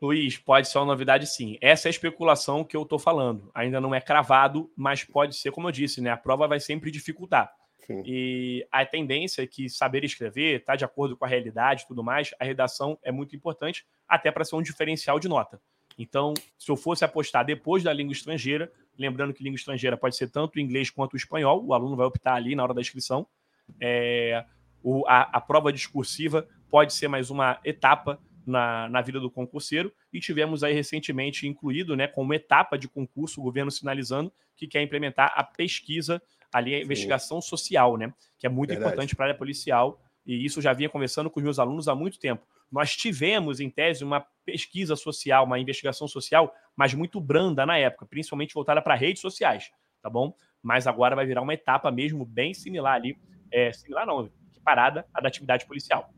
Luiz, pode ser uma novidade sim. Essa é a especulação que eu estou falando. Ainda não é cravado, mas pode ser, como eu disse, né? A prova vai sempre dificultar. Sim. E a tendência é que saber escrever está de acordo com a realidade e tudo mais, a redação é muito importante, até para ser um diferencial de nota. Então, se eu fosse apostar depois da língua estrangeira, lembrando que língua estrangeira pode ser tanto o inglês quanto o espanhol, o aluno vai optar ali na hora da inscrição. É, o, a, a prova discursiva pode ser mais uma etapa na, na vida do concurseiro e tivemos aí recentemente incluído, né, como etapa de concurso, o governo sinalizando que quer implementar a pesquisa ali, a investigação Sim. social, né, que é muito Verdade. importante para a área policial e isso eu já vinha conversando com os meus alunos há muito tempo. Nós tivemos, em tese, uma pesquisa social, uma investigação social, mas muito branda na época, principalmente voltada para redes sociais, tá bom? Mas agora vai virar uma etapa mesmo bem similar ali, é, similar não, parada à da atividade policial.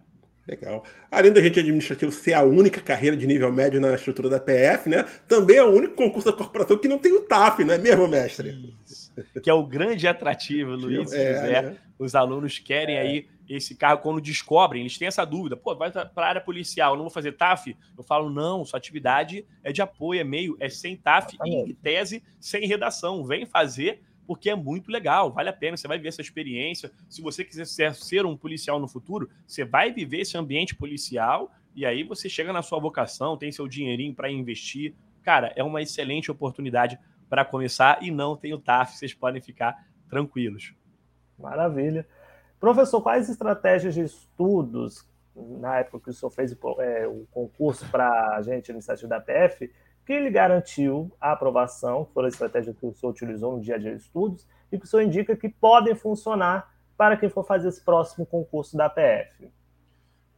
Legal. Além da gente administrativo ser a única carreira de nível médio na estrutura da PF, né? Também é o único concurso da corporação que não tem o TAF, não é mesmo, mestre? Isso. Que é o grande atrativo, Luiz. É, é. Os alunos querem é. aí esse carro quando descobrem, eles têm essa dúvida. Pô, vai para a área policial, não vou fazer TAF? Eu falo, não, sua atividade é de apoio, é meio, é sem TAF e, em tese, sem redação. Vem fazer porque é muito legal, vale a pena, você vai viver essa experiência. Se você quiser ser, ser um policial no futuro, você vai viver esse ambiente policial e aí você chega na sua vocação, tem seu dinheirinho para investir. Cara, é uma excelente oportunidade para começar e não tem o TAF, vocês podem ficar tranquilos. Maravilha. Professor, quais estratégias de estudos, na época que o senhor fez é, o concurso para agente administrativo da PF, que lhe garantiu a aprovação, que foi a estratégia que o senhor utilizou no dia a dia de estudos, e que o senhor indica que podem funcionar para quem for fazer esse próximo concurso da PF.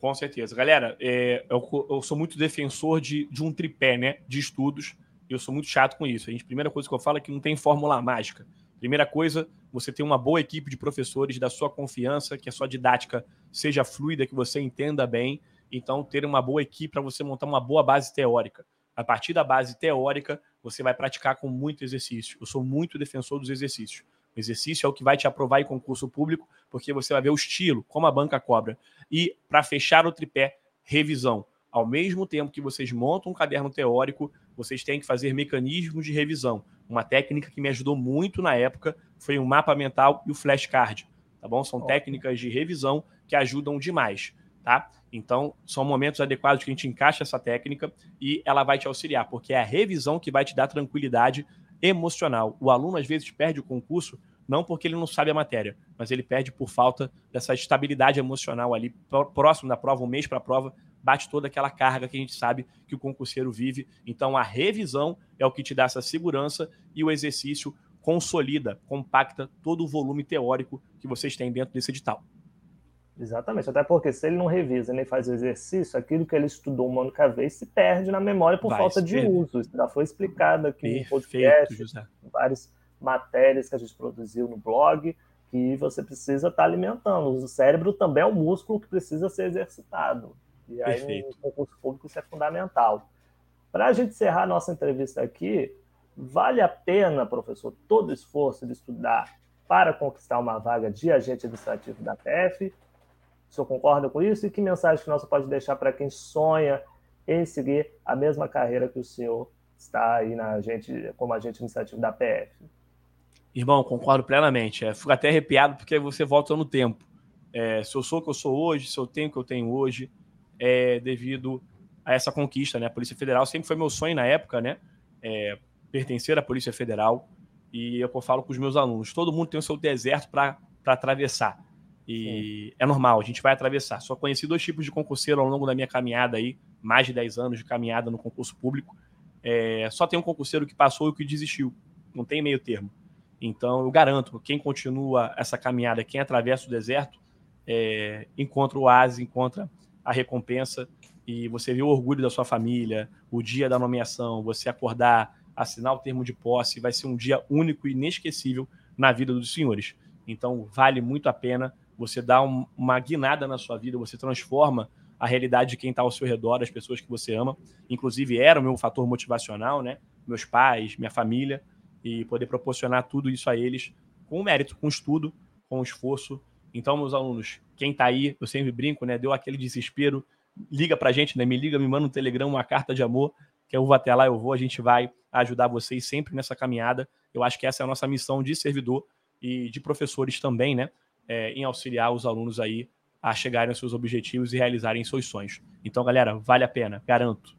Com certeza. Galera, é, eu, eu, sou muito defensor de, de um tripé né, de estudos, e eu sou muito chato com isso. A gente, primeira coisa que eu falo é que não tem fórmula mágica. Primeira coisa, você tem uma boa equipe de professores da sua confiança, que a sua didática seja fluida, que você entenda bem. Então, ter uma boa equipe para você montar uma boa base teórica. A partir da base teórica, você vai praticar com muito exercício. Eu sou muito defensor dos exercícios. O exercício é o que vai te aprovar em concurso público, porque você vai ver o estilo, como a banca cobra. E, para fechar o tripé, revisão. Ao mesmo tempo que vocês montam um caderno teórico, vocês têm que fazer mecanismos de revisão. Uma técnica que me ajudou muito na época foi o mapa mental e o flashcard. Tá bom? São técnicas de revisão que ajudam demais tá? Então, são momentos adequados que a gente encaixa essa técnica e ela vai te auxiliar, porque é a revisão que vai te dar tranquilidade emocional. O aluno, às vezes, perde o concurso não porque ele não sabe a matéria, mas ele perde por falta dessa estabilidade emocional ali, próximo da prova, um mês para a prova, bate toda aquela carga que a gente sabe que o concurseiro vive. Então, a revisão é o que te dá essa segurança e o exercício consolida, compacta todo o volume teórico que vocês têm dentro desse edital. Exatamente, até porque se ele não revisa nem faz o exercício, aquilo que ele estudou uma única vez se perde na memória por Vai falta de uso. Isso já foi explicado aqui Perfeito, no podcast, José. em várias matérias que a gente produziu no blog, que você precisa estar alimentando. O cérebro também é um músculo que precisa ser exercitado. E aí, Perfeito. no concurso público, isso é fundamental. Para a gente encerrar a nossa entrevista aqui, vale a pena, professor, todo o esforço de estudar para conquistar uma vaga de agente administrativo da PF? O senhor concorda com isso? E que mensagem que nós pode deixar para quem sonha em seguir a mesma carreira que o senhor está aí na agente, como agente administrativo da PF? Irmão, concordo plenamente. É, fico até arrepiado porque você volta no tempo. É, se eu sou o que eu sou hoje, se eu tenho o que eu tenho hoje, é devido a essa conquista, né? A Polícia Federal sempre foi meu sonho na época, né? É, pertencer à Polícia Federal. E eu falo com os meus alunos: todo mundo tem o seu deserto para atravessar. E Sim. é normal, a gente vai atravessar. Só conheci dois tipos de concurseiro ao longo da minha caminhada aí, mais de 10 anos de caminhada no concurso público. É, só tem um concurseiro que passou e o que desistiu. Não tem meio termo. Então, eu garanto, quem continua essa caminhada, quem atravessa o deserto, é, encontra o oásis, encontra a recompensa e você vê o orgulho da sua família, o dia da nomeação, você acordar, assinar o termo de posse, vai ser um dia único e inesquecível na vida dos senhores. Então, vale muito a pena você dá um, uma guinada na sua vida, você transforma a realidade de quem está ao seu redor, as pessoas que você ama. Inclusive, era o meu fator motivacional, né? Meus pais, minha família, e poder proporcionar tudo isso a eles com mérito, com estudo, com esforço. Então, meus alunos, quem está aí, eu sempre brinco, né? Deu aquele desespero, liga para a gente, né? Me liga, me manda um telegrama, uma carta de amor, que eu vou até lá, eu vou, a gente vai ajudar vocês sempre nessa caminhada. Eu acho que essa é a nossa missão de servidor e de professores também, né? é, em auxiliar os alunos aí a chegarem aos seus objetivos e realizarem seus sonhos. Então, galera, vale a pena, garanto.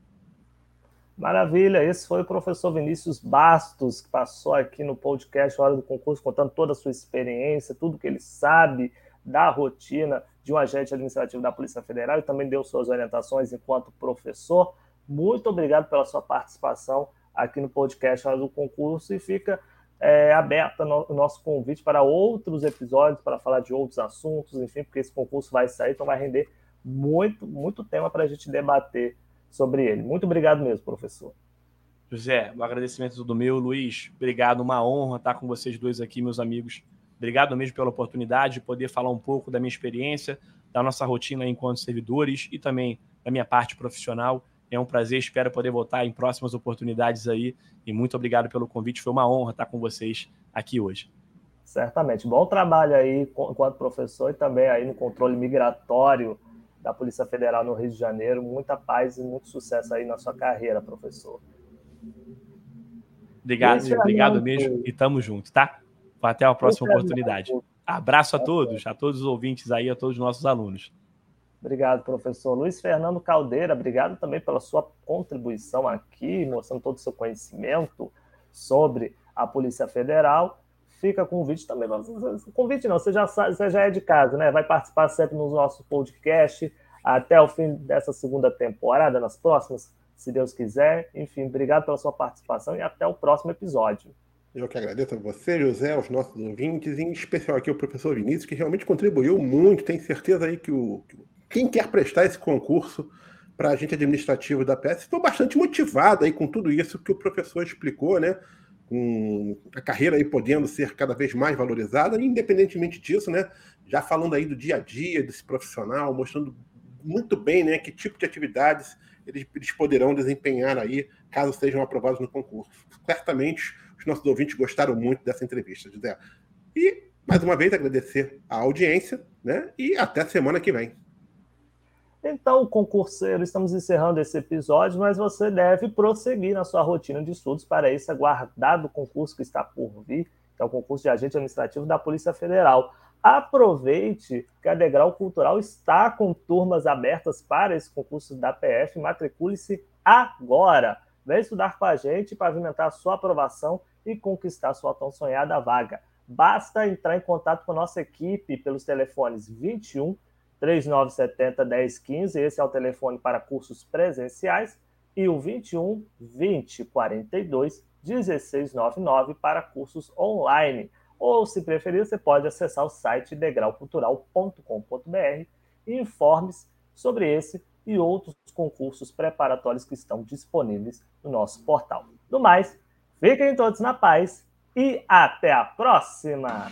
Maravilha, esse foi o professor Vinícius Bastos, que passou aqui no podcast Hora do Concurso, contando toda a sua experiência, tudo que ele sabe da rotina de um agente administrativo da Polícia Federal e também deu suas orientações enquanto professor. Muito obrigado pela sua participação aqui no podcast Hora do Concurso e fica é, aberta no, o nosso convite para outros episódios, para falar de outros assuntos, enfim, porque esse concurso vai sair, então vai render muito, muito tema para a gente debater sobre ele. Muito obrigado mesmo, professor. José, o um agradecimento do meu. Luiz, obrigado, uma honra estar com vocês dois aqui, meus amigos. Obrigado mesmo pela oportunidade de poder falar um pouco da minha experiência, da nossa rotina enquanto servidores e também da minha parte profissional. É um prazer, espero poder voltar em próximas oportunidades aí. E muito obrigado pelo convite, foi uma honra estar com vocês aqui hoje. Certamente. Bom trabalho aí enquanto professor e também aí no controle migratório da Polícia Federal no Rio de Janeiro. Muita paz e muito sucesso aí na sua carreira, professor. Obrigado, obrigado mesmo e tamo junto, tá? Até a próxima oportunidade. Abraço a todos, a todos os ouvintes aí, a todos os nossos alunos. Obrigado, professor Luiz Fernando Caldeira. Obrigado também pela sua contribuição aqui, mostrando todo o seu conhecimento sobre a Polícia Federal. Fica convite também. Convite não, você já, você já é de casa, né? Vai participar sempre no nosso podcast até o fim dessa segunda temporada, nas próximas, se Deus quiser. Enfim, obrigado pela sua participação e até o próximo episódio. Eu que agradeço a você, José, aos nossos ouvintes, em especial aqui o professor Vinícius, que realmente contribuiu muito. Tenho certeza aí que o, quem quer prestar esse concurso para agente administrativo da PS, estou bastante motivado aí com tudo isso que o professor explicou, né? Com a carreira aí podendo ser cada vez mais valorizada, independentemente disso, né? Já falando aí do dia a dia desse profissional, mostrando muito bem, né, que tipo de atividades eles, eles poderão desempenhar aí, caso sejam aprovados no concurso. Certamente os nossos ouvintes gostaram muito dessa entrevista, José. E, mais uma vez, agradecer a audiência, né? E até semana que vem. Então, concurseiro, estamos encerrando esse episódio, mas você deve prosseguir na sua rotina de estudos para esse aguardado concurso que está por vir, que é o concurso de agente administrativo da Polícia Federal. Aproveite que a Degrau Cultural está com turmas abertas para esse concurso da PF. Matricule-se agora. Vem estudar com a gente, pavimentar a sua aprovação e conquistar sua tão sonhada vaga. Basta entrar em contato com a nossa equipe pelos telefones 21 3970 1015, esse é o telefone para cursos presenciais, e o 21 20 42 1699 para cursos online. ou, se preferir, você pode acessar o site degraucultural.com.br e informe-se sobre esse e outros concursos preparatórios que estão disponíveis no nosso portal. No mais, fiquem todos na paz e até a próxima!